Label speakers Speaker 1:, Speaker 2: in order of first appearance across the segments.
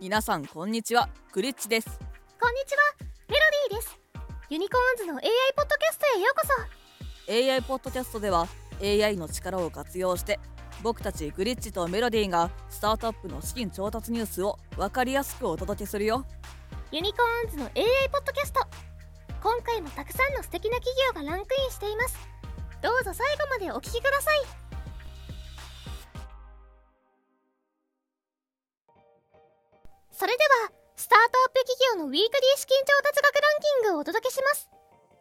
Speaker 1: 皆さんこんにちは。グリッチです。
Speaker 2: こんにちは。メロディーです。ユニコーンズの AI ポッドキャストへようこそ。
Speaker 1: AI ポッドキャストでは AI の力を活用して僕たちグリッチとメロディーがスタートアップの資金調達ニュースを分かりやすくお届けするよ。
Speaker 2: ユニコーンズの AI ポッドキャスト。今回もたくさんの素敵な企業がランクインしています。どうぞ最後までお聞きくださいそれではスタートアップ企業のウィークリー資金調達額ランキングをお届けします。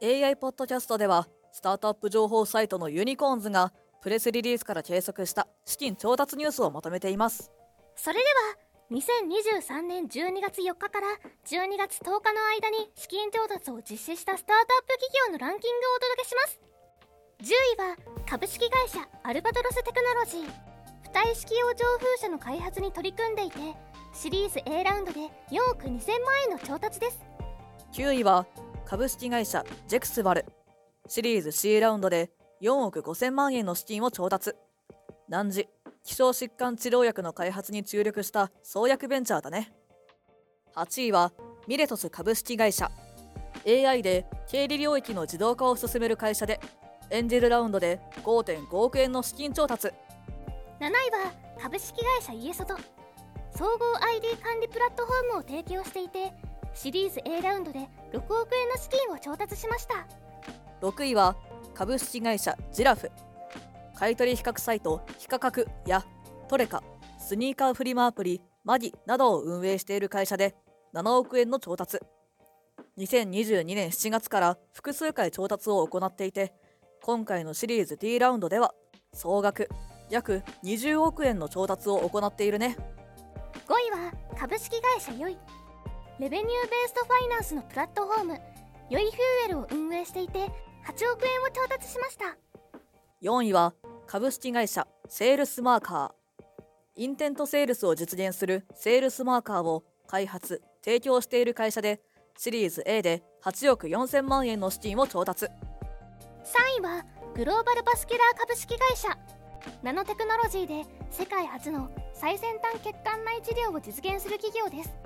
Speaker 1: AI ポッドキャストではスタートアップ情報サイトのユニコーンズがプレスリリースから計測した資金調達ニュースをまとめています。
Speaker 2: それでは2023年12月4日から12月10日の間に資金調達を実施したスタートアップ企業のランキングをお届けします。10位は株式会社アルバトロステクノロジー。浮体式用上風車の開発に取り組んでいてシリーズ A ラウンドで4億2000万円の調達です。
Speaker 1: 9位は株式会社ジェクスバル。シリーズ C ラウンドで4億5000万円の資金を調達。難治希少疾患治療薬の開発に注力した創薬ベンチャーだね。8位はミレトス株式会社。AI で経理領域の自動化を進める会社でエンジェルラウンドで5.5億円の資金調達。
Speaker 2: 7位は株式会社イエソト総合 ID 管理プラットフォームを提供していてシリーズ A ラウンドで6億円の資金を調達しました。
Speaker 1: 6位は株式会社ジラフ。買取比較サイト非価格やトレカスニーカーフリマアプリマギなどを運営している会社で7億円の調達。2022年7月から複数回調達を行っていて今回のシリーズ D ラウンドでは総額約20億円の調達を行っているね。
Speaker 2: 5位は株式会社ヨイ。 Revenue Based Finance のプラットフォームヨイフューエルを運営していて8億円を調達しました。
Speaker 1: 4位は株式会社セールスマーカー。 Intent Sales を実現するセールスマーカーを開発提供している会社でシリーズ A で8億4000万円の資金を調達。
Speaker 2: 3位はグローバルバスキュラー株式会社。ナノテクノロジーで世界初の最先端血管内治療を実現する企業です。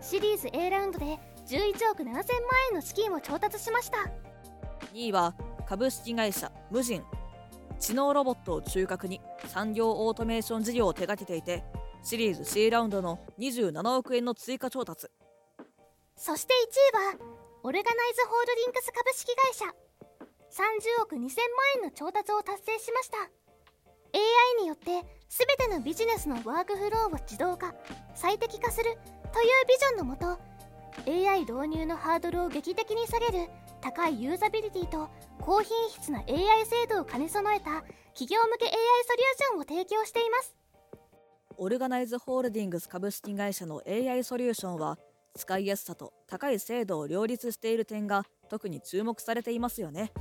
Speaker 2: シリーズ A ラウンドで11億7000万円の資金を調達しました。
Speaker 1: 2位は株式会社無人知能ロボットを中核に産業オートメーション事業を手掛けていてシリーズ C ラウンドの27億円の追加調達。
Speaker 2: そして1位はオルガナイズホールディングス株式会社。30億2000万円の調達を達成しました AI によって全てのビジネスのワークフローを自動化最適化するというビジョンのもと AI 導入のハードルを劇的に下げる高いユーザビリティと高品質な AI 精度を兼ね備えた企業向け AI ソリューションを提供しています。
Speaker 1: オルガナイズホールディングス株式会社の AI ソリューションは使いやすさと高い精度を両立している点が特に注目されていますよね。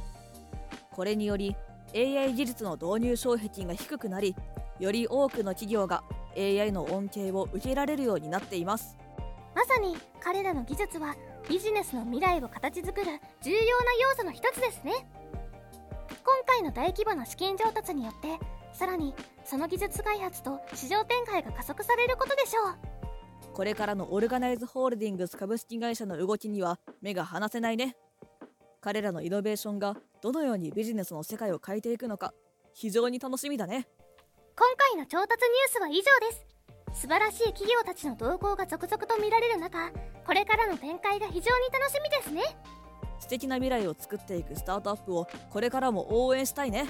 Speaker 1: これにより AI 技術の導入障壁が低くなりより多くの企業が AI の恩恵を受けられるようになっています。
Speaker 2: まさに彼らの技術はビジネスの未来を形作る重要な要素の一つですね。今回の大規模な資金調達によってさらにその技術開発と市場展開が加速されることでしょう。
Speaker 1: これからのオルガナイズホールディングス株式会社の動きには目が離せないね彼らのイノベーションがどのようにビジネスの世界を変えていくのか非常に楽しみだね。
Speaker 2: 今回の調達ニュースは以上です。素晴らしい企業たちの動向が続々と見られる中これからの展開が非常に楽しみですね。
Speaker 1: 素敵な未来を作っていくスタートアップをこれからも応援したいね。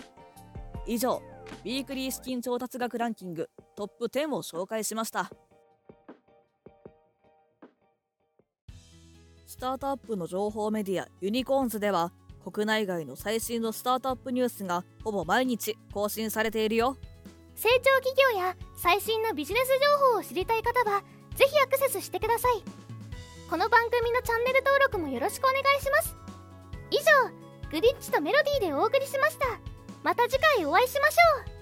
Speaker 1: 以上ウィークリー資金調達額ランキングトップ10を紹介しましたスタートアップの情報メディアユニコーンズでは国内外の最新のスタートアップニュースがほぼ毎日更新されているよ。
Speaker 2: 成長企業や最新のビジネス情報を知りたい方はぜひアクセスしてください。この番組のチャンネル登録もよろしくお願いします。以上グリッチとメロディーでお送りしました。また次回お会いしましょう。